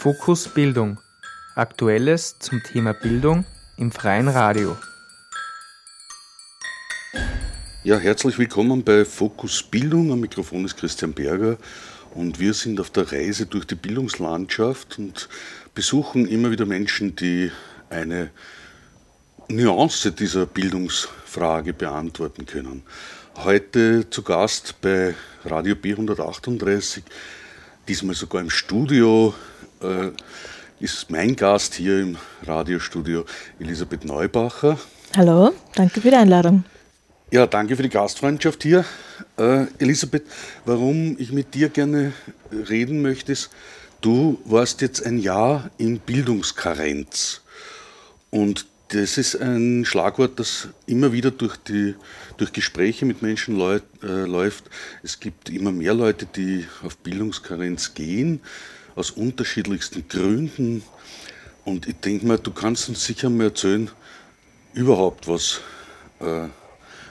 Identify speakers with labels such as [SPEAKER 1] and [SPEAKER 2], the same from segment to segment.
[SPEAKER 1] Fokus Bildung. Aktuelles zum Thema Bildung im freien Radio.
[SPEAKER 2] Ja, herzlich willkommen bei Fokus Bildung. Am Mikrofon ist Christian Berger und wir sind auf der Reise durch die Bildungslandschaft und besuchen immer wieder Menschen, die eine Nuance dieser Bildungsfrage beantworten können. Heute zu Gast bei Radio B138, diesmal sogar im Studio, äh, ist mein Gast hier im Radiostudio Elisabeth Neubacher.
[SPEAKER 3] Hallo, danke für die Einladung.
[SPEAKER 2] Ja, danke für die Gastfreundschaft hier. Äh, Elisabeth, warum ich mit dir gerne reden möchte, ist, du warst jetzt ein Jahr in Bildungskarenz. Und das ist ein Schlagwort, das immer wieder durch, die, durch Gespräche mit Menschen äh, läuft. Es gibt immer mehr Leute, die auf Bildungskarenz gehen, aus unterschiedlichsten Gründen. Und ich denke mal, du kannst uns sicher mal erzählen, überhaupt was äh,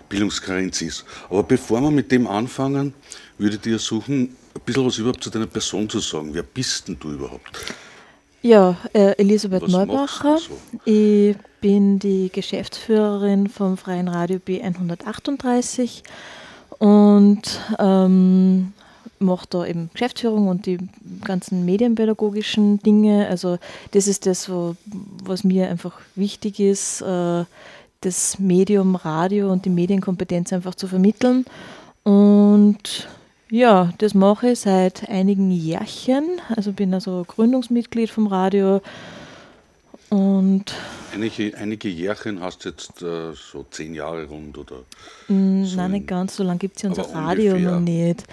[SPEAKER 2] Bildungskarenz ist. Aber bevor wir mit dem anfangen, würde ich dir suchen, ein bisschen was überhaupt zu deiner Person zu sagen. Wer bist denn du überhaupt?
[SPEAKER 3] Ja, äh, Elisabeth was Neubacher. So? Ich bin die Geschäftsführerin vom Freien Radio B138 und ähm, mache da eben Geschäftsführung und die ganzen medienpädagogischen Dinge. Also das ist das, was mir einfach wichtig ist, äh, das Medium Radio und die Medienkompetenz einfach zu vermitteln. Und ja, das mache ich seit einigen Jährchen. Also bin also Gründungsmitglied vom Radio. Und
[SPEAKER 2] einige, einige Jährchen hast du jetzt äh, so zehn Jahre rund oder?
[SPEAKER 3] Mm, so nein, nicht ganz so lange gibt es ja unser Radio ungefähr. noch nicht.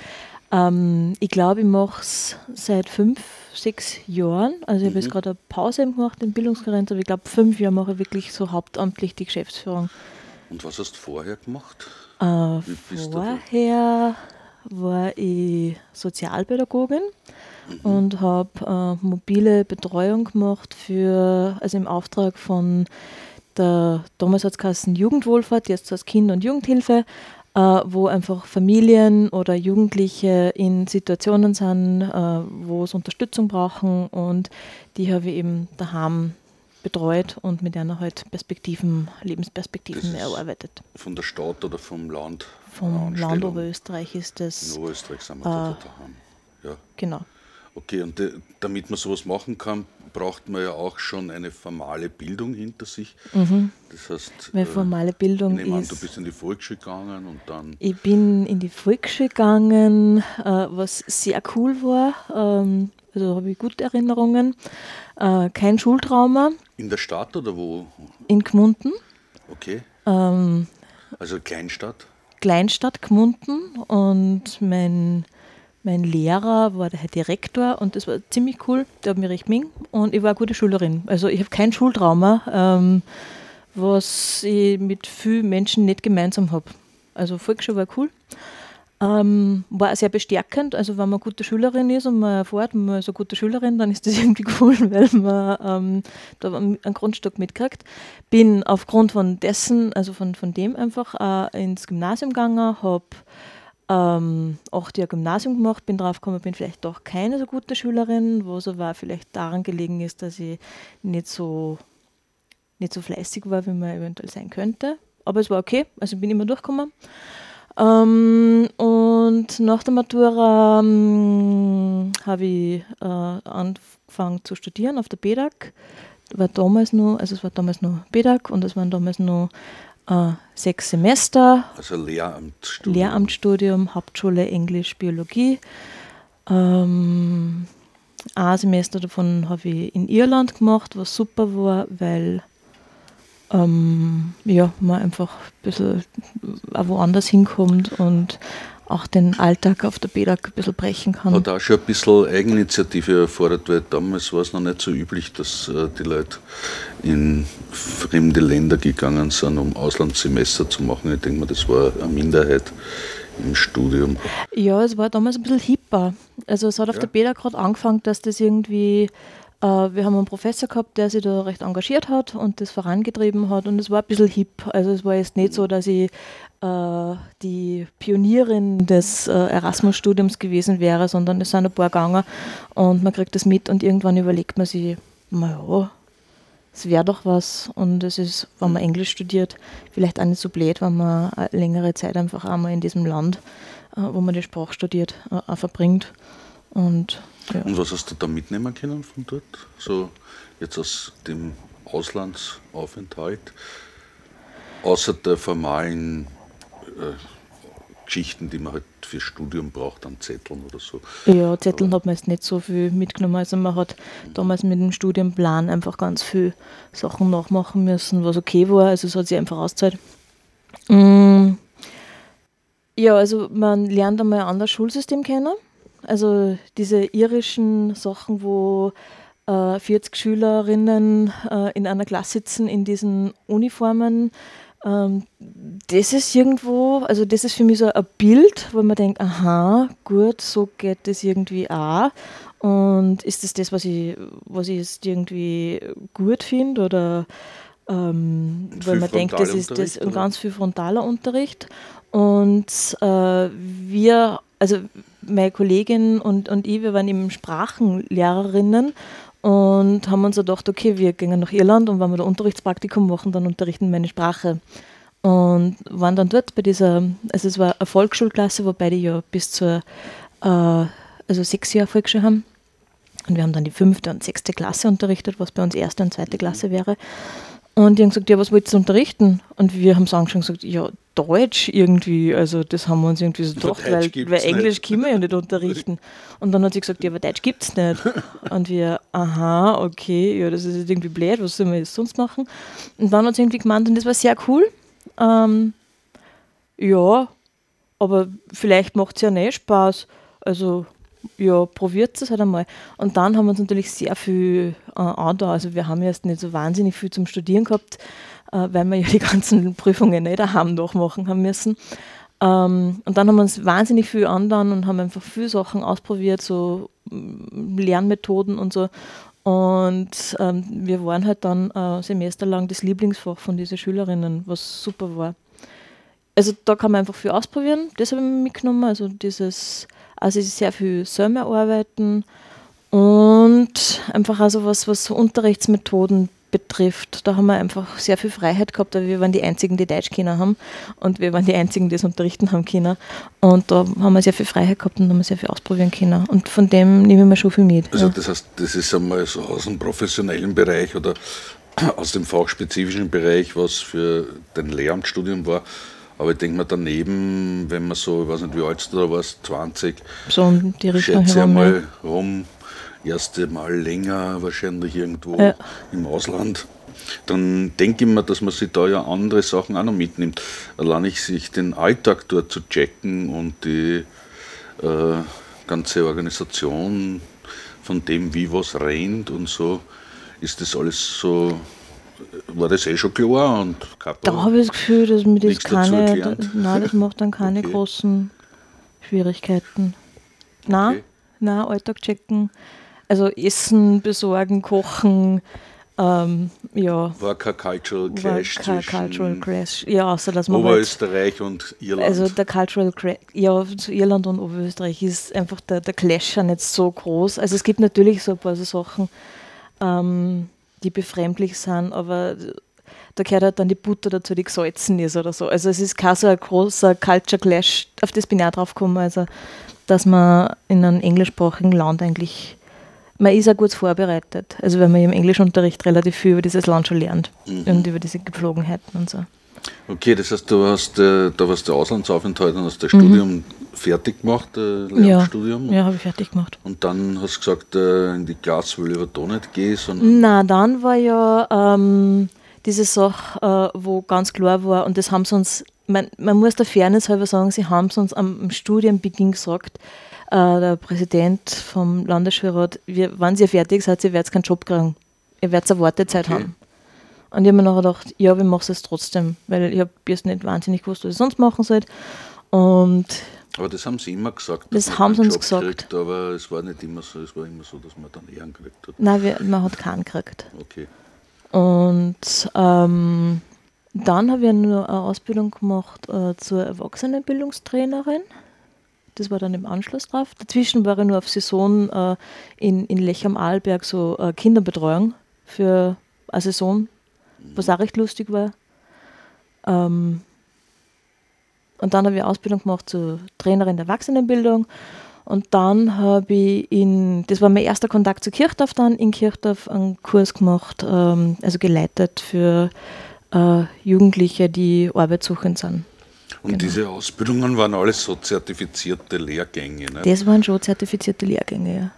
[SPEAKER 3] Ähm, ich glaube, ich mache es seit fünf, sechs Jahren. Also ich habe jetzt mhm. gerade eine Pause gemacht in Bildungskarent, aber ich glaube, fünf Jahre mache ich wirklich so hauptamtlich die Geschäftsführung.
[SPEAKER 2] Und was hast du vorher gemacht?
[SPEAKER 3] Äh, vorher war ich Sozialpädagogin mhm. und habe äh, mobile Betreuung gemacht für, also im Auftrag von der damals hat Jugendwohlfahrt, jetzt als Kinder- und Jugendhilfe, wo einfach Familien oder Jugendliche in Situationen sind, äh, wo es Unterstützung brauchen und die habe ich eben daheim betreut und mit einer halt Perspektiven, Lebensperspektiven erarbeitet.
[SPEAKER 2] Von der Stadt oder vom Land?
[SPEAKER 3] Vom Land Oberösterreich ist das.
[SPEAKER 2] In Oberösterreich sind wir äh, daheim. Ja.
[SPEAKER 3] Genau.
[SPEAKER 2] Okay, und de, damit man sowas machen kann, braucht man ja auch schon eine formale Bildung hinter sich.
[SPEAKER 3] Mhm. Das heißt, Meine äh, formale Bildung
[SPEAKER 2] ich ist. An, du bist in die Volksschule gegangen und dann.
[SPEAKER 3] Ich bin in die Volksschule gegangen, äh, was sehr cool war. Ähm, also habe ich gute Erinnerungen. Äh, kein Schultrauma.
[SPEAKER 2] In der Stadt oder wo?
[SPEAKER 3] In Gmunden.
[SPEAKER 2] Okay.
[SPEAKER 3] Ähm,
[SPEAKER 2] also Kleinstadt?
[SPEAKER 3] Kleinstadt Gmunden und mein mein Lehrer war der Herr Direktor und das war ziemlich cool. Der hat mich recht ming und ich war eine gute Schülerin. Also ich habe kein Schultrauma, ähm, was ich mit vielen Menschen nicht gemeinsam habe. Also Volksschule war cool. Ähm, war sehr bestärkend. Also wenn man eine gute Schülerin ist und man erfährt, man ist eine gute Schülerin, dann ist das irgendwie cool, weil man ähm, da einen Grundstock mitkriegt. Bin aufgrund von dessen, also von, von dem einfach äh, ins Gymnasium gegangen, habe ähm, acht Jahre Gymnasium gemacht, bin drauf gekommen, bin vielleicht doch keine so gute Schülerin, was aber vielleicht daran gelegen ist, dass ich nicht so, nicht so fleißig war, wie man eventuell sein könnte. Aber es war okay, also bin immer durchgekommen. Ähm, und nach der Matura ähm, habe ich äh, angefangen zu studieren auf der BEDAG. War damals nur, also es war damals nur BEDAG und es waren damals nur äh, sechs Semester.
[SPEAKER 2] Also Lehramtsstudium.
[SPEAKER 3] Lehramtsstudium, Hauptschule Englisch, Biologie. Ähm, ein Semester davon habe ich in Irland gemacht, was super war, weil ähm, ja, man einfach ein bisschen woanders hinkommt und auch den Alltag auf der BEDAG ein bisschen brechen kann.
[SPEAKER 2] Hat auch schon ein bisschen Eigeninitiative erfordert, weil damals war es noch nicht so üblich, dass äh, die Leute in fremde Länder gegangen sind, um Auslandssemester zu machen. Ich denke mal, das war eine Minderheit im Studium.
[SPEAKER 3] Ja, es war damals ein bisschen hipper. Also es hat auf ja. der BEDAG gerade angefangen, dass das irgendwie wir haben einen Professor gehabt, der sich da recht engagiert hat und das vorangetrieben hat und es war ein bisschen hip. Also es war jetzt nicht so, dass ich äh, die Pionierin des äh, Erasmus-Studiums gewesen wäre, sondern es sind ein paar gegangen und man kriegt das mit und irgendwann überlegt man sich, naja, es wäre doch was und es ist, wenn man Englisch studiert, vielleicht auch nicht so blöd, wenn man längere Zeit einfach einmal in diesem Land, äh, wo man die Sprache studiert, auch verbringt. Und,
[SPEAKER 2] ja. und was hast du da mitnehmen können von dort? So jetzt aus dem Auslandsaufenthalt, außer der formalen äh, Geschichten, die man halt fürs Studium braucht, an Zetteln oder so.
[SPEAKER 3] Ja, Zetteln hat man jetzt nicht so viel mitgenommen. Also man hat damals mit dem Studienplan einfach ganz viel Sachen nachmachen müssen, was okay war. Also es hat sich einfach ausgezahlt. Mm. Ja, also man lernt einmal ein anderes Schulsystem kennen. Also diese irischen Sachen, wo äh, 40 Schülerinnen äh, in einer Klasse sitzen in diesen Uniformen ähm, das ist irgendwo, also das ist für mich so ein Bild, wo man denkt, aha, gut, so geht das irgendwie auch. Und ist das das, was ich, was ich jetzt irgendwie gut finde? Oder ähm, weil man denkt, das ist das ein ganz viel frontaler Unterricht. Und äh, wir, also meine Kollegin und, und ich, wir waren eben Sprachenlehrerinnen und haben uns gedacht, okay, wir gehen nach Irland und wenn wir da Unterrichtspraktikum machen, dann unterrichten wir eine Sprache. Und waren dann dort bei dieser, also es war eine Volksschulklasse, wobei die ja bis zur, äh, also sechs Jahre Volksschule haben. Und wir haben dann die fünfte und sechste Klasse unterrichtet, was bei uns erste und zweite Klasse wäre. Und die haben gesagt, ja, was wollt ihr unterrichten? Und wir haben es angeschaut und gesagt, ja, Deutsch irgendwie. Also das haben wir uns irgendwie so gedacht, weil, weil Englisch können wir ja nicht unterrichten. Und dann hat sie gesagt, ja, aber Deutsch gibt es nicht. Und wir, aha, okay, ja, das ist jetzt irgendwie blöd, was sollen wir jetzt sonst machen? Und dann hat sie irgendwie gemeint, und das war sehr cool. Ähm, ja, aber vielleicht macht es ja nicht Spaß. Also ja, probiert es halt einmal. Und dann haben wir uns natürlich sehr viel äh, andauert. Also wir haben erst nicht so wahnsinnig viel zum Studieren gehabt, äh, weil wir ja die ganzen Prüfungen nicht daheim nachmachen haben müssen. Ähm, und dann haben wir uns wahnsinnig viel andauern und haben einfach viele Sachen ausprobiert, so mm, Lernmethoden und so. Und ähm, wir waren halt dann äh, semesterlang das Lieblingsfach von diesen Schülerinnen, was super war. Also da kann man einfach viel ausprobieren, das habe ich mitgenommen, also dieses also sehr viel selber arbeiten und einfach also was, was Unterrichtsmethoden betrifft. Da haben wir einfach sehr viel Freiheit gehabt, weil wir waren die Einzigen, die Deutsch kennen haben und wir waren die Einzigen, die es unterrichten haben können. Und da haben wir sehr viel Freiheit gehabt und haben wir sehr viel ausprobieren können. Und von dem nehmen wir schon viel mit.
[SPEAKER 2] Also das heißt, das ist einmal so aus dem professionellen Bereich oder aus dem fachspezifischen Bereich, was für dein Lehramtsstudium war, aber ich denke mir daneben, wenn man so, ich weiß nicht, wie alt du da warst, 20,
[SPEAKER 3] so um die Richtung
[SPEAKER 2] schätze herum, mal ja. rum, erste Mal länger wahrscheinlich irgendwo ja. im Ausland, dann denke ich mir, dass man sich da ja andere Sachen auch noch mitnimmt. Allein ich sich den Alltag dort zu checken und die äh, ganze Organisation von dem, wie was rennt und so, ist das alles so war das eh schon klar und
[SPEAKER 3] Da habe ich das Gefühl, dass mir das keine, da, nein, das macht dann keine okay. großen Schwierigkeiten. Nein, okay. nein, Alltag checken, also Essen besorgen, kochen, ähm, ja.
[SPEAKER 2] War kein Cultural Clash
[SPEAKER 3] war kein Cultural Clash, ja, außer dass man
[SPEAKER 2] halt Oberösterreich halt, und Irland.
[SPEAKER 3] Also der Cultural Clash, ja, zu Irland und Oberösterreich ist einfach der, der Clash ja nicht so groß. Also es gibt natürlich so ein paar so Sachen, ähm, die befremdlich sind, aber da gehört halt dann die Butter dazu, die gesalzen ist oder so. Also es ist kein so ein großer Culture Clash, auf das bin ich auch drauf gekommen, also dass man in einem englischsprachigen Land eigentlich, man ist auch gut vorbereitet. Also wenn man im Englischunterricht relativ viel über dieses Land schon lernt mhm. und über diese Gepflogenheiten und so.
[SPEAKER 2] Okay, das heißt, du hast, äh, da warst du Auslandsaufenthalt und hast das mhm. Studium fertig gemacht, äh, Lehramtsstudium.
[SPEAKER 3] Ja, ja habe ich fertig gemacht.
[SPEAKER 2] Und dann hast du gesagt, äh, in die Klasse will ich aber da nicht gehen, sondern.
[SPEAKER 3] Na, dann war ja ähm, diese Sache, äh, wo ganz klar war, und das haben sie uns, man, man muss der Fairness halber sagen, sie haben es uns am, am Studienbeginn gesagt, äh, der Präsident vom Landesschulrat, wir, wenn ihr fertig seid, ihr werdet keinen Job kriegen. Ihr werdet eine Wartezeit okay. haben. Und ich habe mir nachher gedacht, ja, wir machen es trotzdem, weil ich habe jetzt nicht wahnsinnig gewusst, was ich sonst machen soll. Und
[SPEAKER 2] Aber das haben sie immer gesagt.
[SPEAKER 3] Das haben sie uns
[SPEAKER 2] Job
[SPEAKER 3] gesagt.
[SPEAKER 2] Kriegt, aber es war nicht immer so. Es war immer so, dass man dann Ehren gekriegt hat.
[SPEAKER 3] Nein, wir, man hat keinen gekriegt.
[SPEAKER 2] Okay.
[SPEAKER 3] Und ähm, dann habe ich nur eine Ausbildung gemacht äh, zur Erwachsenenbildungstrainerin. Das war dann im Anschluss drauf. Dazwischen war ich nur auf Saison äh, in, in Lech am Arlberg so äh, Kinderbetreuung für eine Saison, was auch recht lustig war. Ähm, und dann habe ich eine Ausbildung gemacht zur Trainerin der Erwachsenenbildung. Und dann habe ich in, das war mein erster Kontakt zu Kirchdorf dann, in Kirchdorf einen Kurs gemacht, ähm, also geleitet für äh, Jugendliche, die arbeitssuchend sind.
[SPEAKER 2] Und
[SPEAKER 3] Genau.
[SPEAKER 2] diese Ausbildungen waren alles so zertifizierte Lehrgänge, ne?
[SPEAKER 3] Das waren schon zertifizierte Lehrgänge, ja.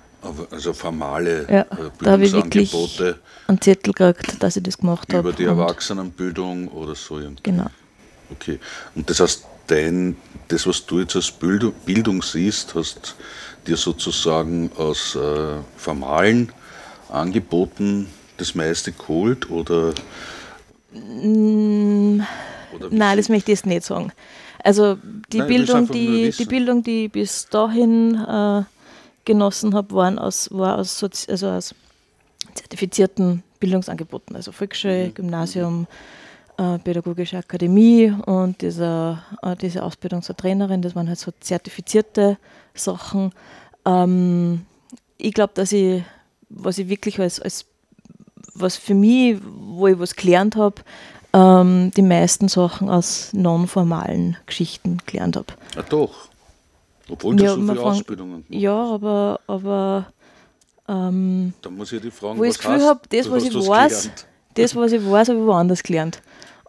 [SPEAKER 2] Also formale
[SPEAKER 3] Ja,
[SPEAKER 2] äh,
[SPEAKER 3] da habe ich wirklich
[SPEAKER 2] Bildungsangebote
[SPEAKER 3] einen Zettel gekriegt, dass ich das gemacht habe.
[SPEAKER 2] über die Erwachsenenbildung oder so. irgendwie.
[SPEAKER 3] Genau.
[SPEAKER 2] Okay. Und das heißt, dein, das, was du jetzt als Bildung, Bildung siehst, hast dir sozusagen aus äh, formalen Angeboten das meiste geholt oder,
[SPEAKER 3] Mm,
[SPEAKER 2] oder
[SPEAKER 3] Nein, das möchte ich jetzt nicht sagen. Also die
[SPEAKER 2] Nein,
[SPEAKER 3] Bildung, die, die Bildung, die bis dahin äh, genossen habe, waren aus, war aus, Sozi also aus zertifizierten Bildungsangeboten, also Volksschule,
[SPEAKER 2] Mhm.
[SPEAKER 3] Gymnasium, äh, Pädagogische Akademie und dieser, äh, diese Ausbildung zur Trainerin, das waren halt so zertifizierte Sachen. Ähm, ich glaube, dass ich, was ich wirklich als, als was für mich, wo ich was gelernt habe, ähm, die meisten Sachen aus non-formalen Geschichten gelernt habe.
[SPEAKER 2] Ah, doch. Obwohl du
[SPEAKER 3] Ja,
[SPEAKER 2] so viele Ausbildungen gemacht
[SPEAKER 3] Ja, aber, aber ähm,
[SPEAKER 2] Da muss ich die fragen,
[SPEAKER 3] wo ich das Gefühl habe, das, was
[SPEAKER 2] hast
[SPEAKER 3] ich weiß,
[SPEAKER 2] gelernt.
[SPEAKER 3] das, was ich weiß, habe ich woanders gelernt.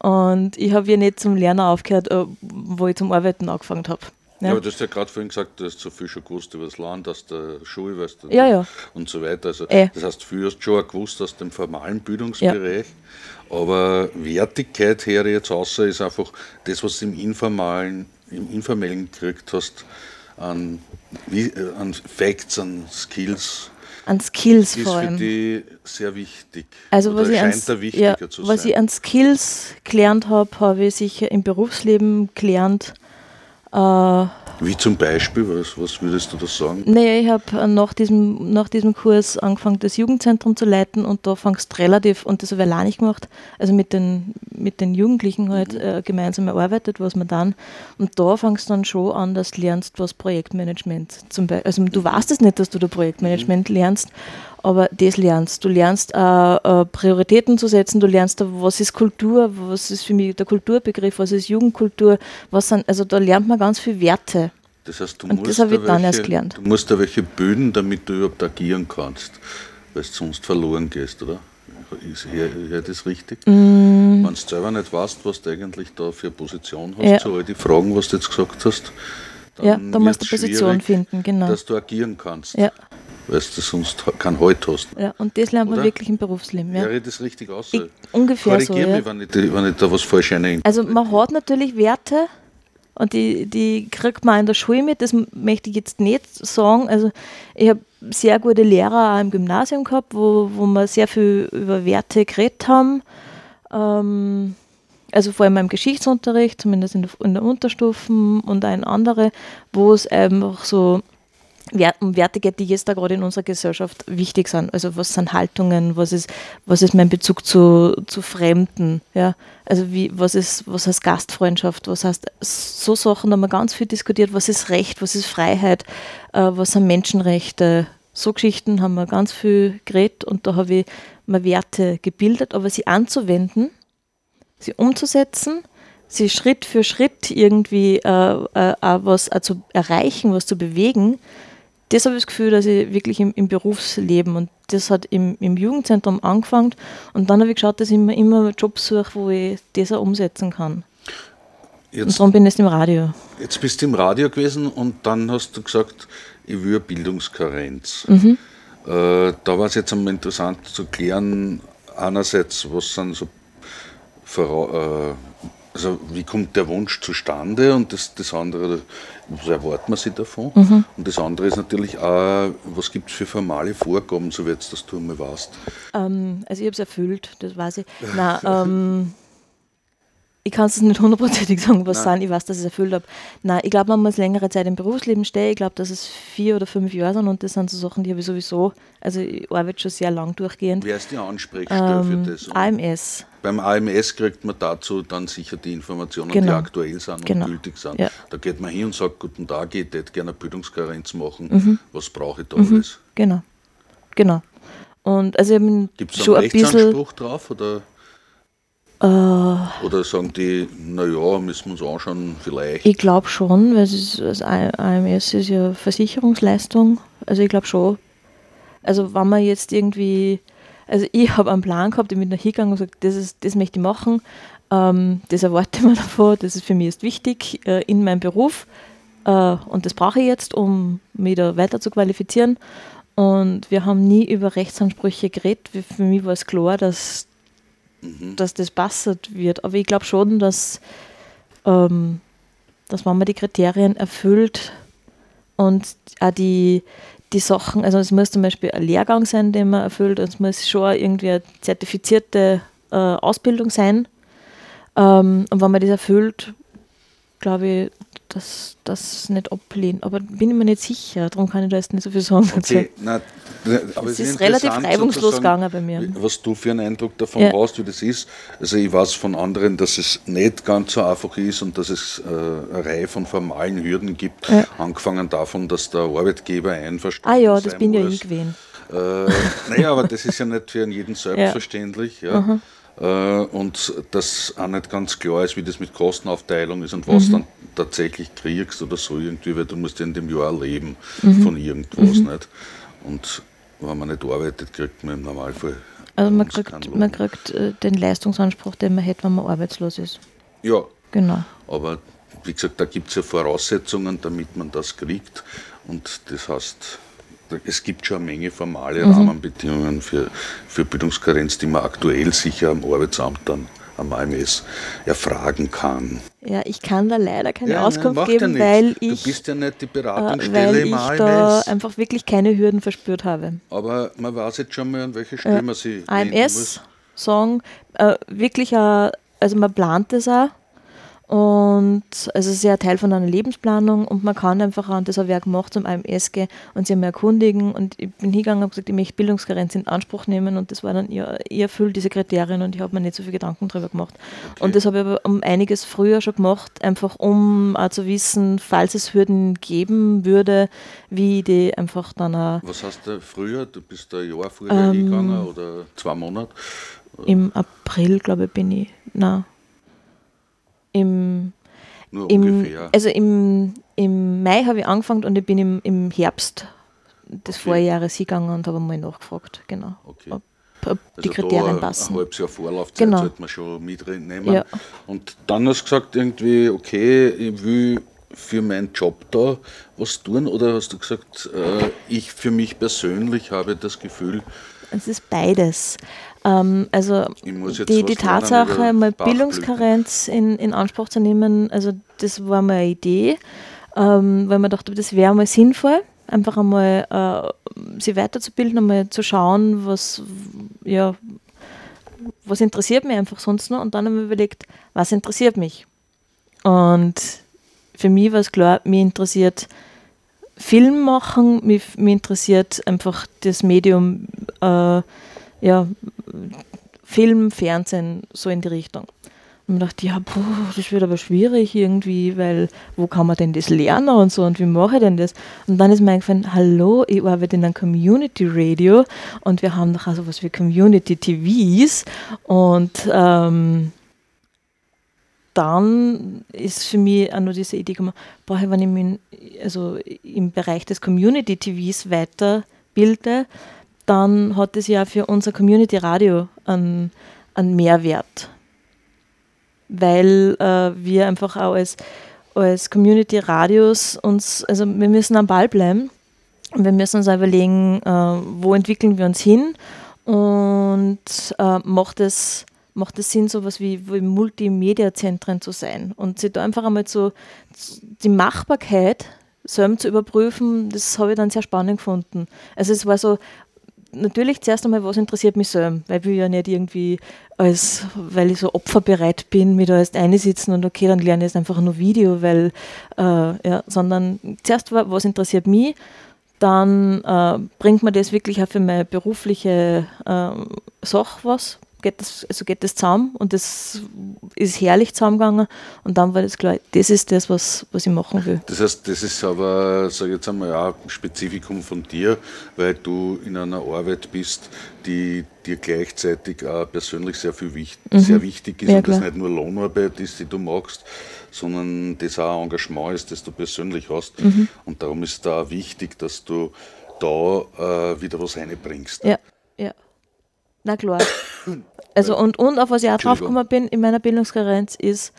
[SPEAKER 3] Und ich habe ja nicht zum Lernen aufgehört, äh, wo ich zum Arbeiten angefangen habe.
[SPEAKER 2] Ja,
[SPEAKER 3] Ja.
[SPEAKER 2] aber du hast ja gerade vorhin gesagt, du hast so viel schon gewusst über das Land, aus der Schule, weißt du,
[SPEAKER 3] Ja, ja.
[SPEAKER 2] und so weiter. Also,
[SPEAKER 3] Eh.
[SPEAKER 2] Das heißt, viel hast du schon auch gewusst aus dem formalen Bildungsbereich. Aber Wertigkeit her jetzt außer ist einfach das, was du im informalen, im informellen gekriegt hast, an, äh, an Facts, an Skills,
[SPEAKER 3] An Skills
[SPEAKER 2] ist
[SPEAKER 3] vor
[SPEAKER 2] für
[SPEAKER 3] allem.
[SPEAKER 2] die sehr wichtig.
[SPEAKER 3] Also
[SPEAKER 2] Oder
[SPEAKER 3] was ich,
[SPEAKER 2] scheint
[SPEAKER 3] an,
[SPEAKER 2] da wichtiger
[SPEAKER 3] ja, was ich an Skills gelernt habe, habe ich sicher im Berufsleben gelernt. Äh,
[SPEAKER 2] Wie zum Beispiel, was, was würdest du da sagen?
[SPEAKER 3] Naja, ich habe nach diesem, nach diesem Kurs angefangen, das Jugendzentrum zu leiten und da fangst relativ, und das habe ich allein nicht gemacht, also mit den, mit den Jugendlichen halt äh, gemeinsam erarbeitet, was man dann, und da fangst dann schon an, dass du lernst, was Projektmanagement zum Beispiel, also du weißt es nicht, dass du da Projektmanagement lernst, aber das lernst. Du lernst äh, äh, Prioritäten zu setzen, du lernst, was ist Kultur, was ist für mich der Kulturbegriff, was ist Jugendkultur, was sind, also da lernt man ganz viel Werte.
[SPEAKER 2] Das heißt, du
[SPEAKER 3] Und
[SPEAKER 2] musst
[SPEAKER 3] das habe
[SPEAKER 2] da
[SPEAKER 3] ich dann
[SPEAKER 2] welche,
[SPEAKER 3] erst gelernt.
[SPEAKER 2] Du musst da welche bilden, damit du überhaupt agieren kannst, weil du sonst verloren gehst, oder? Ist hier, hier das richtig?
[SPEAKER 3] Mm.
[SPEAKER 2] Wenn du selber nicht weißt, was du eigentlich da für eine Position hast,
[SPEAKER 3] Ja.
[SPEAKER 2] so all die Fragen, was du jetzt gesagt hast, dann
[SPEAKER 3] Ja, da musst du Position finden, genau.
[SPEAKER 2] dass du agieren kannst,
[SPEAKER 3] Ja,
[SPEAKER 2] weil du sonst keinen Halt hast.
[SPEAKER 3] ja, und das lernt man
[SPEAKER 2] Oder?
[SPEAKER 3] wirklich im Berufsleben. Ja.
[SPEAKER 2] Ich das richtig aus?
[SPEAKER 3] Ich, ungefähr so.
[SPEAKER 2] Korrigier
[SPEAKER 3] Ja.
[SPEAKER 2] mich, wenn ich, wenn ich da was falsch eine
[SPEAKER 3] Also man hat natürlich Werte und die, die kriegt man in der Schule mit, das möchte ich jetzt nicht sagen. Also ich habe sehr gute Lehrer auch im Gymnasium gehabt, wo, wo wir sehr viel über Werte geredet haben. Ähm, also vor allem im Geschichtsunterricht, zumindest in der, in der Unterstufen und auch in andere, wo es einfach so um Werte die jetzt da gerade in unserer Gesellschaft wichtig sind. Also was sind Haltungen, was ist, was ist mein Bezug zu, zu Fremden, ja. Also wie, was ist, was heißt Gastfreundschaft, was heißt so Sachen, da haben wir ganz viel diskutiert, was ist Recht, was ist Freiheit, äh, was sind Menschenrechte. So Geschichten haben wir ganz viel geredet und da habe ich mir Werte gebildet, aber sie anzuwenden, sie umzusetzen, sie Schritt für Schritt irgendwie äh, äh, was auch zu erreichen, was zu bewegen, das habe ich das Gefühl, dass ich wirklich im, im Berufsleben und das hat im, im Jugendzentrum angefangen und dann habe ich geschaut, dass ich mir immer Jobs suche, wo ich das auch umsetzen kann. Und
[SPEAKER 2] Jetzt,
[SPEAKER 3] darum bin ich jetzt im Radio.
[SPEAKER 2] jetzt bist du im Radio gewesen und dann hast du gesagt, ich will Bildungskarenz.
[SPEAKER 3] Mhm.
[SPEAKER 2] Äh, da war es jetzt einmal interessant zu klären, einerseits, was sind so, Vora- äh, also wie kommt der Wunsch zustande und das, das andere, was erwartet man sich davon?
[SPEAKER 3] Mhm.
[SPEAKER 2] Und das andere ist natürlich auch, was gibt es für formale Vorgaben, so wie jetzt das du einmal warst.
[SPEAKER 3] Ähm, also ich habe es erfüllt, das weiß ich. Nein, ähm, ich kann es nicht hundertprozentig sagen, was sind. Ich weiß, dass ich es erfüllt habe. Nein, ich glaube, man muss längere Zeit im Berufsleben stehen. Ich glaube, dass es vier oder fünf Jahre sind und das sind so Sachen, die habe ich sowieso, also ich arbeite schon sehr lang durchgehend.
[SPEAKER 2] Wer ist die Ansprechstelle
[SPEAKER 3] Ähm,
[SPEAKER 2] für das?
[SPEAKER 3] AMS.
[SPEAKER 2] Beim AMS kriegt man dazu dann sicher die Informationen,
[SPEAKER 3] Genau.
[SPEAKER 2] die aktuell sind
[SPEAKER 3] Genau.
[SPEAKER 2] und gültig sind.
[SPEAKER 3] Ja.
[SPEAKER 2] Da geht man hin und sagt, guten Tag, ich hätte gerne eine Bildungskarenz machen.
[SPEAKER 3] Mhm.
[SPEAKER 2] Was brauche ich da alles?
[SPEAKER 3] Genau. Genau. Und also
[SPEAKER 2] Gibt es einen. Rechtsanspruch drauf? Oder,
[SPEAKER 3] Äh,
[SPEAKER 2] oder sagen die, naja, müssen wir uns anschauen, vielleicht.
[SPEAKER 3] ich glaube schon, weil es ist, das AMS ist ja Versicherungsleistung. Also ich glaube schon. Also wenn man jetzt irgendwie, also ich habe einen Plan gehabt, ich bin da hingegangen und gesagt, das, ist, das möchte ich machen, ähm, das erwarte ich mir davon, das ist für mich jetzt wichtig äh, in meinem Beruf äh, und das brauche ich jetzt, um mich da weiter zu qualifizieren. Und wir haben nie über Rechtsansprüche geredet. Für mich war es klar, dass, dass das passend wird. Aber ich glaube schon, dass, ähm, dass wenn man die Kriterien erfüllt und auch die, die Sachen, also es muss zum Beispiel ein Lehrgang sein, den man erfüllt, und es muss schon irgendwie eine zertifizierte äh, Ausbildung sein. Ähm, und wenn man das erfüllt, glaube ich, dass das nicht ablehnen. Aber bin ich mir nicht sicher, darum kann ich da jetzt nicht so viel sagen.
[SPEAKER 2] Okay, na, aber
[SPEAKER 3] Es ist relativ
[SPEAKER 2] interessant
[SPEAKER 3] reibungslos gegangen bei mir.
[SPEAKER 2] Was du für einen Eindruck davon
[SPEAKER 3] Ja.
[SPEAKER 2] hast, wie das ist. Also ich weiß von anderen, dass es nicht ganz so einfach ist und dass es äh, eine Reihe von formalen Hürden gibt,
[SPEAKER 3] Ja.
[SPEAKER 2] angefangen davon, dass der Arbeitgeber einverstanden
[SPEAKER 3] Ah ja, das bin ja ich gewesen.
[SPEAKER 2] Äh, naja, aber das ist ja nicht für jeden selbstverständlich. Ja. Äh, und dass auch nicht ganz klar ist, wie das mit Kostenaufteilung ist und was dann tatsächlich kriegst oder so irgendwie, weil du musst ja in dem Jahr leben von irgendwas nicht. Und wenn man nicht arbeitet, kriegt man im Normalfall
[SPEAKER 3] Also man kriegt, man kriegt äh, den Leistungsanspruch, den man hätte, wenn man arbeitslos ist.
[SPEAKER 2] Ja,
[SPEAKER 3] Genau.
[SPEAKER 2] aber wie gesagt, da gibt es ja Voraussetzungen, damit man das kriegt. Und das heißt, es gibt schon eine Menge formale
[SPEAKER 3] Mhm.
[SPEAKER 2] Rahmenbedingungen für, für Bildungskarenz, die man aktuell sicher am Arbeitsamt dann am AMS erfragen kann.
[SPEAKER 3] Ja, ich kann da leider keine
[SPEAKER 2] Ja,
[SPEAKER 3] Auskunft
[SPEAKER 2] macht
[SPEAKER 3] geben,
[SPEAKER 2] ja
[SPEAKER 3] weil ich,
[SPEAKER 2] Du bist ja nicht die
[SPEAKER 3] äh,
[SPEAKER 2] Beratungsstelle
[SPEAKER 3] weil
[SPEAKER 2] im
[SPEAKER 3] ich da
[SPEAKER 2] AMS.
[SPEAKER 3] einfach wirklich keine Hürden verspürt habe.
[SPEAKER 2] Aber man weiß jetzt schon mal, an welche Stelle man sich wenden
[SPEAKER 3] AMS. Song, äh, wirklich, äh, also man plant das auch. Und es ist ja Teil von einer Lebensplanung und man kann einfach an das habe ich auch gemacht zum AMS gehen und sich einmal erkundigen. Und ich bin hingegangen und habe gesagt, ich möchte Bildungskarenz in Anspruch nehmen und das war dann, ja, ich erfülle diese Kriterien und ich habe mir nicht so viel Gedanken darüber gemacht. Und das habe ich aber um einiges früher schon gemacht, einfach um auch zu wissen, falls es Hürden geben würde, wie die einfach dann auch
[SPEAKER 2] Was hast du früher? Du bist ein Jahr früher
[SPEAKER 3] Ähm,
[SPEAKER 2] hingegangen oder zwei Monate?
[SPEAKER 3] im April, glaube ich, bin ich, na im
[SPEAKER 2] Nur
[SPEAKER 3] Im,
[SPEAKER 2] ungefähr.
[SPEAKER 3] Also im, im Mai habe ich angefangen und ich bin im, im Herbst des
[SPEAKER 2] Okay.
[SPEAKER 3] Vorjahres hingegangen und habe mal nachgefragt, genau.
[SPEAKER 2] Okay.
[SPEAKER 3] Ob, ob die
[SPEAKER 2] Also
[SPEAKER 3] Kriterien
[SPEAKER 2] da
[SPEAKER 3] passen.
[SPEAKER 2] Ein halbes Jahr Vorlaufzeit
[SPEAKER 3] Genau.
[SPEAKER 2] sollte man schon mitnehmen.
[SPEAKER 3] Ja.
[SPEAKER 2] Und dann hast du gesagt, irgendwie, okay, ich will für meinen Job da was tun? Oder hast du gesagt, äh, ich für mich persönlich habe das Gefühl,
[SPEAKER 3] Es ist beides. Ähm, also die, die Tatsache, mal. Bildungskarenz in, in Anspruch zu nehmen, also das war mal eine Idee, ähm, weil man dachte, das wäre mal sinnvoll, einfach einmal äh, sie weiterzubilden, einmal zu schauen, was, ja, was interessiert mich einfach sonst noch und dann haben wir überlegt, was interessiert mich. Und für mich war es klar, mich interessiert Film machen, mich, mich interessiert einfach das Medium äh, ja, Film, Fernsehen, so in die Richtung. Und ich dachte, ja, puh, das wird aber schwierig irgendwie, weil wo kann man denn das lernen und so und wie mache ich denn das? Und dann ist mir eingefallen, hallo, ich arbeite in einem Community Radio und wir haben doch auch sowas wie Community TVs und ähm, dann ist für mich auch nur diese Idee gekommen, boah, wenn ich mich also im Bereich des Community TVs weiterbilde, dann hat es ja für unser Community Radio einen, einen Mehrwert. Weil äh, wir einfach auch als, als Community Radios uns, also wir müssen am Ball bleiben und wir müssen uns auch überlegen, äh, wo entwickeln wir uns hin und äh, macht es macht es Sinn, sowas wie, wie Multimedia-Zentren zu sein und sich da einfach einmal so die Machbarkeit selber zu überprüfen, das habe ich dann sehr spannend gefunden. Also es war so, natürlich zuerst einmal, was interessiert mich so, weil ich ja nicht irgendwie als, weil ich so opferbereit bin, mit da erst einsitzen und okay, dann lerne ich jetzt einfach nur Video, weil, äh, ja, sondern zuerst, was interessiert mich, dann äh, bringt mir das wirklich auch für meine berufliche äh, Sache was, geht das, also geht das zusammen und das ist herrlich zusammengegangen und dann war das klar, das ist das, was, was ich machen will.
[SPEAKER 2] Das heißt, das ist aber, sage ich jetzt einmal, auch ein Spezifikum von dir, weil du in einer Arbeit bist, die dir gleichzeitig auch persönlich sehr, viel wichtig, mhm. sehr wichtig ist
[SPEAKER 3] ja,
[SPEAKER 2] und das nicht nur Lohnarbeit ist, die du machst, sondern das auch ein Engagement ist, das du persönlich hast. Mhm. Und darum ist da auch wichtig, dass du da äh, wieder was reinbringst.
[SPEAKER 3] Ja, ja. Na klar. Also und, und auf was ich auch drauf gekommen bin in meiner Bildungskarenz ist,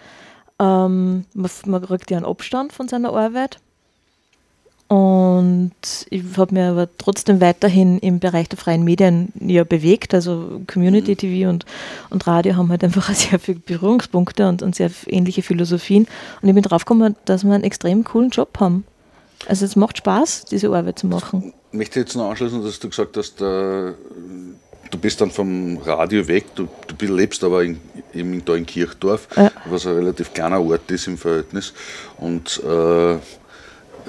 [SPEAKER 3] ähm, man, man kriegt ja einen Abstand von seiner Arbeit. Und ich habe mir aber trotzdem weiterhin im Bereich der freien Medien ja bewegt. Also Community mhm. TV und, und Radio haben halt einfach sehr viele Berührungspunkte und, und sehr ähnliche Philosophien. Und ich bin drauf gekommen, dass wir einen extrem coolen Job haben. Also es macht Spaß, diese Arbeit zu machen.
[SPEAKER 2] Ich möchte jetzt noch anschließen, dass du gesagt hast, äh, du bist dann vom Radio weg, du, du lebst aber in, eben da in Kirchdorf, ja. was ein relativ kleiner Ort ist im Verhältnis und äh,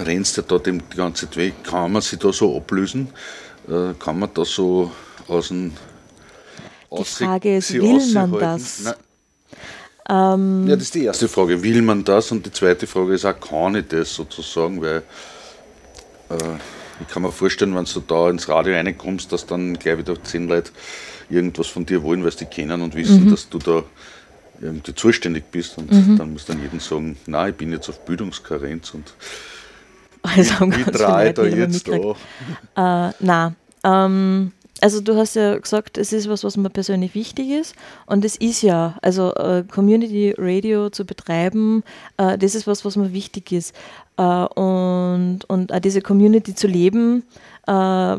[SPEAKER 2] rennst ja da die ganze Zeit weg. Kann man sich da so ablösen? Äh, kann man da so aus dem
[SPEAKER 3] Die Frage ist, will man das?
[SPEAKER 2] Ähm ja, das ist die erste Frage. Will man das? Und die zweite Frage ist auch, kann ich das sozusagen? Weil äh, ich kann mir vorstellen, wenn du da ins Radio reinkommst, dass dann gleich wieder zehn Leute irgendwas von dir wollen, weil sie dich kennen und wissen, mhm. dass du da irgendwie zuständig bist. Und mhm. dann muss dann jedem sagen, nein, ich bin jetzt auf Bildungskarenz und
[SPEAKER 3] also wie, wie drei da jetzt da? Äh, nein. Ähm, also du hast ja gesagt, es ist was, was mir persönlich wichtig ist. Und es ist ja, also äh, Community Radio zu betreiben, äh, das ist was, was mir wichtig ist. Äh, und, und auch diese Community zu leben, äh,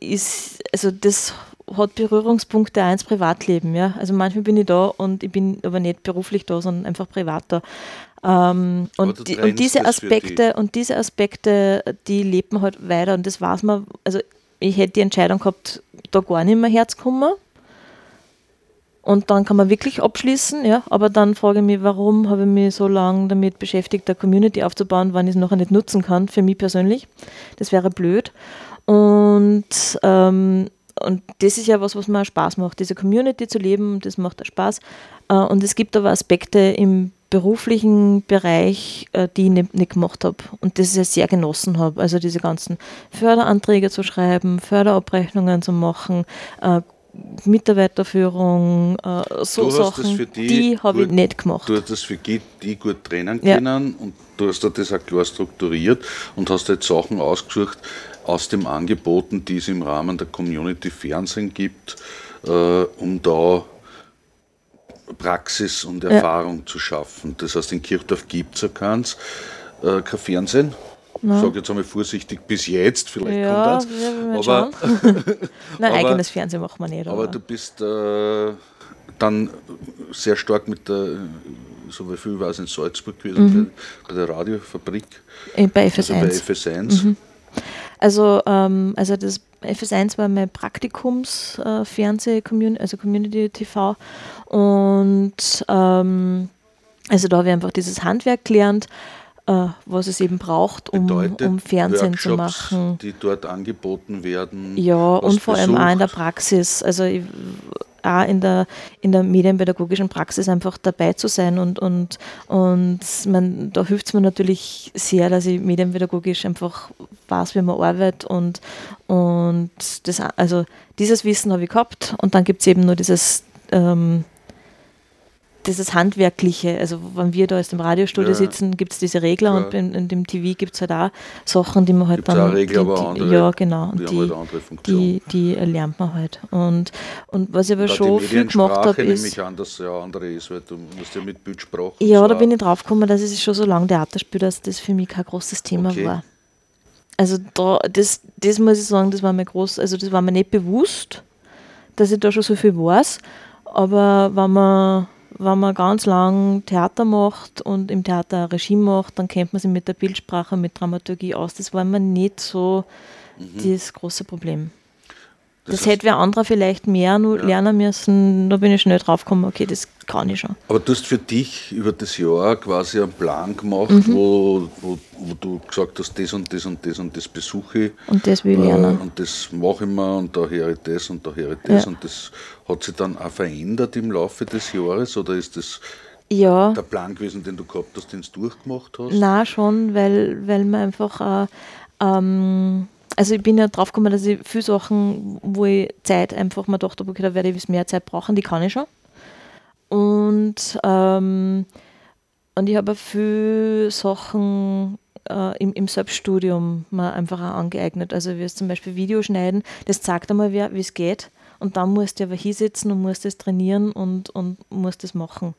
[SPEAKER 3] ist, also das hat Berührungspunkte auch ins Privatleben. Ja? Also manchmal bin ich da und ich bin aber nicht beruflich da, sondern einfach privat da. Ähm, und, die, und, diese Aspekte die. und diese Aspekte, die lebt man halt weiter und das weiß man, also ich hätte die Entscheidung gehabt, da gar nicht mehr herzukommen. Und dann kann man wirklich abschließen, ja. Aber dann frage ich mich, warum habe ich mich so lange damit beschäftigt, eine Community aufzubauen, wenn ich es nachher nicht nutzen kann, für mich persönlich. Das wäre blöd. Und, ähm, und das ist ja was, was mir Spaß macht, diese Community zu leben, das macht Spaß. Äh, und es gibt aber Aspekte im beruflichen Bereich, äh, die ich nicht, nicht gemacht habe und das ich sehr genossen habe. Also diese ganzen Förderanträge zu schreiben, Förderabrechnungen zu machen, äh, Mitarbeiterführung, äh, so Sachen, die, die habe ich nicht gemacht.
[SPEAKER 2] Du hast das für die, die gut trennen ja. können und du hast das auch klar strukturiert und hast jetzt Sachen ausgesucht aus dem Angeboten, die es im Rahmen der Community Fernsehen gibt, um da Praxis und Erfahrung ja. zu schaffen. Das heißt, in Kirchdorf gibt es ja keins, äh, kein Fernsehen. Ich sage jetzt einmal vorsichtig, bis jetzt, vielleicht ja, kommt das. Aber,
[SPEAKER 3] Nein, aber, eigenes Fernsehen machen wir nicht.
[SPEAKER 2] Aber, aber du bist äh, dann sehr stark mit der, so wie viel war es in Salzburg gewesen, mhm. bei, bei, der Radiofabrik.
[SPEAKER 3] Bei FS1. Also bei FS1. Mhm. Also, ähm, also das FS1 war mein Praktikums äh, Fernseh, Community, also Community TV und ähm, also da habe ich einfach dieses Handwerk gelernt, äh, was es eben braucht, um, um Fernsehen Workshops, zu machen.
[SPEAKER 2] Die dort angeboten werden.
[SPEAKER 3] Ja, und vor allem auch in der Praxis. Also ich, auch in der, in der medienpädagogischen Praxis einfach dabei zu sein und, und, und man, da hilft es mir natürlich sehr, dass ich medienpädagogisch einfach weiß, wie man arbeitet und, und das, also dieses Wissen habe ich gehabt und dann gibt es eben nur dieses ähm, dieses Handwerkliche, also wenn wir da aus dem Radiostudio ja. sitzen, gibt es diese Regler ja. und in, in, dem TV gibt es halt auch Sachen, die man halt gibt's dann. Auch Regler, die, die, aber andere, ja, genau. Und die, halt die, die, lernt man halt. Und, und was ich aber schon viel gemacht habe, ist.
[SPEAKER 2] nehme ich an, dass ja andere ist, weil du musst ja mit Bildsprache.
[SPEAKER 3] Ja, da bin ich drauf gekommen, dass ich schon so lange Theater spiele, dass das für mich kein großes Thema okay. war. Also da, das, das muss ich sagen, das war mir groß, also das war mir nicht bewusst, dass ich da schon so viel weiß. Aber wenn man wenn man ganz lang Theater macht und im Theater Regie macht, dann kennt man sich mit der Bildsprache, mit Dramaturgie aus. Das war immer nicht so mhm. das große Problem. Das, das hätte wer anderer vielleicht mehr nur ja. lernen müssen. Da bin ich schnell drauf gekommen, okay, das kann ich schon.
[SPEAKER 2] Aber du hast für dich über das Jahr quasi einen Plan gemacht, mhm. wo, wo, wo, du gesagt hast, das und das und das und das besuche ich.
[SPEAKER 3] Und das will ich lernen.
[SPEAKER 2] Äh, und das mache ich mir und da höre ich das und da höre ich das. Ja. Und das hat sich dann auch verändert im Laufe des Jahres oder ist das
[SPEAKER 3] ja.
[SPEAKER 2] der Plan gewesen, den du gehabt hast, den du durchgemacht hast?
[SPEAKER 3] Na schon, weil, weil man einfach. Äh, ähm, also ich bin ja drauf gekommen, dass ich viele Sachen, wo ich Zeit einfach mal dachte, okay, da werde ich mehr Zeit brauchen, die kann ich schon. Und, ähm, und ich habe viele Sachen äh, im, im Selbststudium mal einfach auch angeeignet. Also wie es zum Beispiel Videoschneiden, das zeigt einmal, wie es geht. Und dann musst du aber hinsetzen und musst das trainieren und, und musst das machen.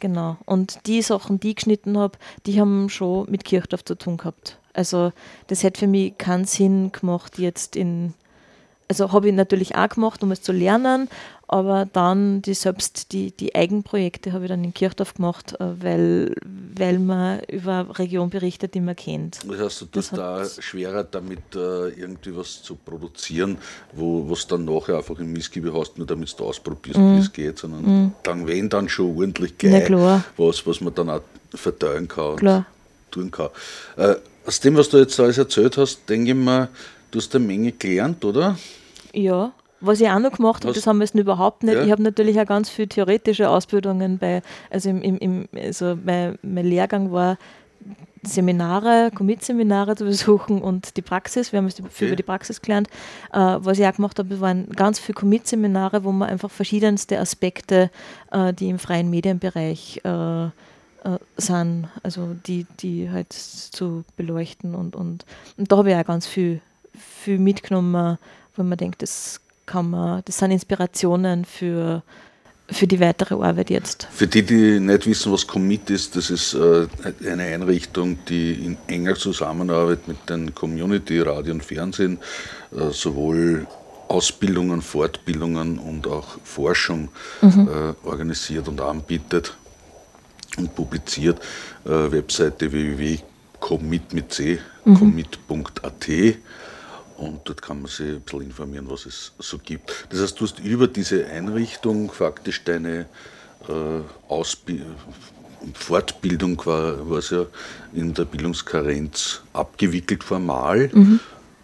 [SPEAKER 3] Genau. Und die Sachen, die ich geschnitten habe, die haben schon mit Kirchdorf zu tun gehabt. Also das hätte für mich keinen Sinn gemacht, jetzt in, also habe ich natürlich auch gemacht, um es zu lernen, aber dann die selbst die, die Eigenprojekte habe ich dann in Kirchdorf gemacht, äh, weil, weil man über Region berichtet, die man kennt.
[SPEAKER 2] Das heißt, du tust da schwerer damit äh, irgendwie was zu produzieren, wo was dann nachher einfach im Missgebiet hast, nur damit du ausprobierst, mm. wie es geht, sondern mm. dann wenn dann schon ordentlich geil, was, was man dann auch verteilen kann
[SPEAKER 3] klar. und
[SPEAKER 2] tun kann. Äh, aus dem, was du jetzt alles erzählt hast, denke ich mal, du hast eine Menge gelernt, oder?
[SPEAKER 3] Ja. Was ich auch noch gemacht habe, das haben wir jetzt überhaupt nicht. Ja. Ich habe natürlich auch ganz viele theoretische Ausbildungen bei, also im, im, im also mein, mein Lehrgang war Seminare, Commit-Seminare zu besuchen und die Praxis. Wir haben es okay. über die Praxis gelernt. Äh, was ich auch gemacht habe, waren ganz viele Commit-Seminare, wo man einfach verschiedenste Aspekte, äh, die im freien Medienbereich äh, äh, sind, also die, die halt zu beleuchten und, und, und da habe ich auch ganz viel, viel mitgenommen, wo man denkt, das kann man, das sind Inspirationen für, für die weitere Arbeit jetzt.
[SPEAKER 2] Für die, die nicht wissen, was Commit ist, das ist äh, eine Einrichtung, die in enger Zusammenarbeit mit den Community, Radio und Fernsehen äh, sowohl Ausbildungen, Fortbildungen und auch Forschung mhm. äh, organisiert und anbietet und publiziert. Äh, Webseite www.commit mit c, mhm. commit.at und dort kann man sich ein bisschen informieren, was es so gibt. Das heißt, du hast über diese Einrichtung faktisch deine äh, Ausbildung, Fortbildung war, war ja in der Bildungskarenz abgewickelt formal. Mhm.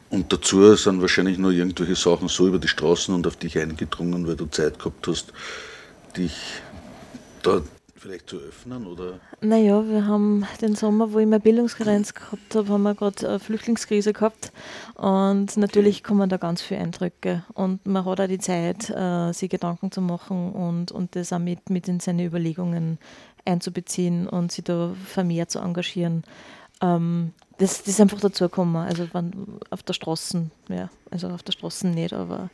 [SPEAKER 2] Und dazu sind wahrscheinlich noch irgendwelche Sachen so über die Straßen und auf dich eingedrungen, weil du Zeit gehabt hast, dich da vielleicht zu öffnen? Oder?
[SPEAKER 3] Naja, wir haben den Sommer, wo ich meine Bildungskarenz gehabt habe, haben wir gerade eine Flüchtlingskrise gehabt. Und natürlich okay. kommen da ganz viele Eindrücke. Und man hat auch die Zeit, äh, sich Gedanken zu machen und, und das auch mit, mit in seine Überlegungen einzubeziehen und sich da vermehrt zu engagieren. Ähm, das, das ist einfach dazu gekommen. Also auf der Straße, ja, also auf der Straße nicht, aber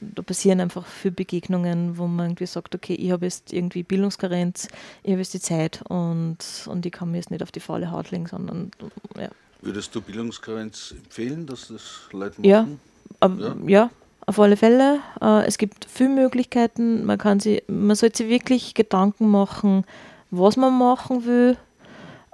[SPEAKER 3] da passieren einfach viele Begegnungen, wo man irgendwie sagt, okay, ich habe jetzt irgendwie Bildungskarenz, ich habe jetzt die Zeit und, und ich kann mir jetzt nicht auf die faule Haut legen, sondern ja.
[SPEAKER 2] Würdest du Bildungskarenz empfehlen, dass das Leute
[SPEAKER 3] machen? Ja, ja. ja auf alle Fälle. Äh, es gibt viele Möglichkeiten. Man, kann sie, man sollte sich wirklich Gedanken machen, was man machen will.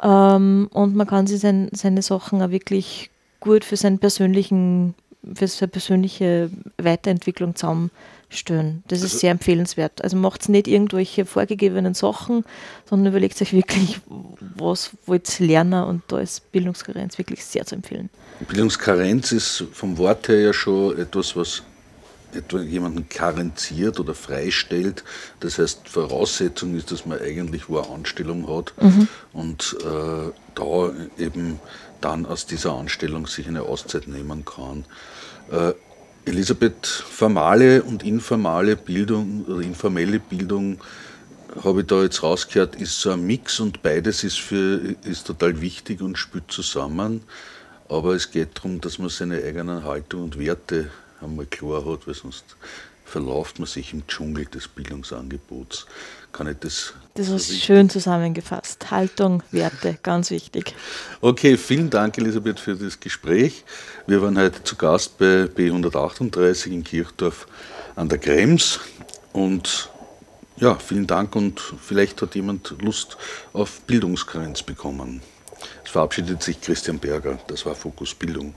[SPEAKER 3] Ähm, und man kann sich sein, seine Sachen auch wirklich gut für seinen persönlichen für seine persönliche Weiterentwicklung zusammenstellen. Das ist also, sehr empfehlenswert. Also macht nicht irgendwelche vorgegebenen Sachen, sondern überlegt euch wirklich, was wollt ihr lernen und da ist Bildungskarenz wirklich sehr zu empfehlen.
[SPEAKER 2] Bildungskarenz ist vom Wort her ja schon etwas, was etwa jemanden karenziert oder freistellt. Das heißt, Voraussetzung ist, dass man eigentlich wo eine Anstellung hat mhm. und äh, da eben dann aus dieser Anstellung sich eine Auszeit nehmen kann. Äh, Elisabeth, formale und informale Bildung oder informelle Bildung habe ich da jetzt rausgehört, ist so ein Mix und beides ist, für, ist total wichtig und spielt zusammen. Aber es geht darum, dass man seine eigenen Haltung und Werte einmal klar hat, weil sonst verläuft man sich im Dschungel des Bildungsangebots. Kann ich das?
[SPEAKER 3] Das ist schön zusammengefasst. Haltung, Werte, ganz wichtig.
[SPEAKER 2] Okay, vielen Dank, Elisabeth, für das Gespräch. Wir waren heute zu Gast bei B138 in Kirchdorf an der Krems und ja, vielen Dank und vielleicht hat jemand Lust auf Bildungskarenz bekommen. Es verabschiedet sich Christian Berger. Das war Fokus Bildung.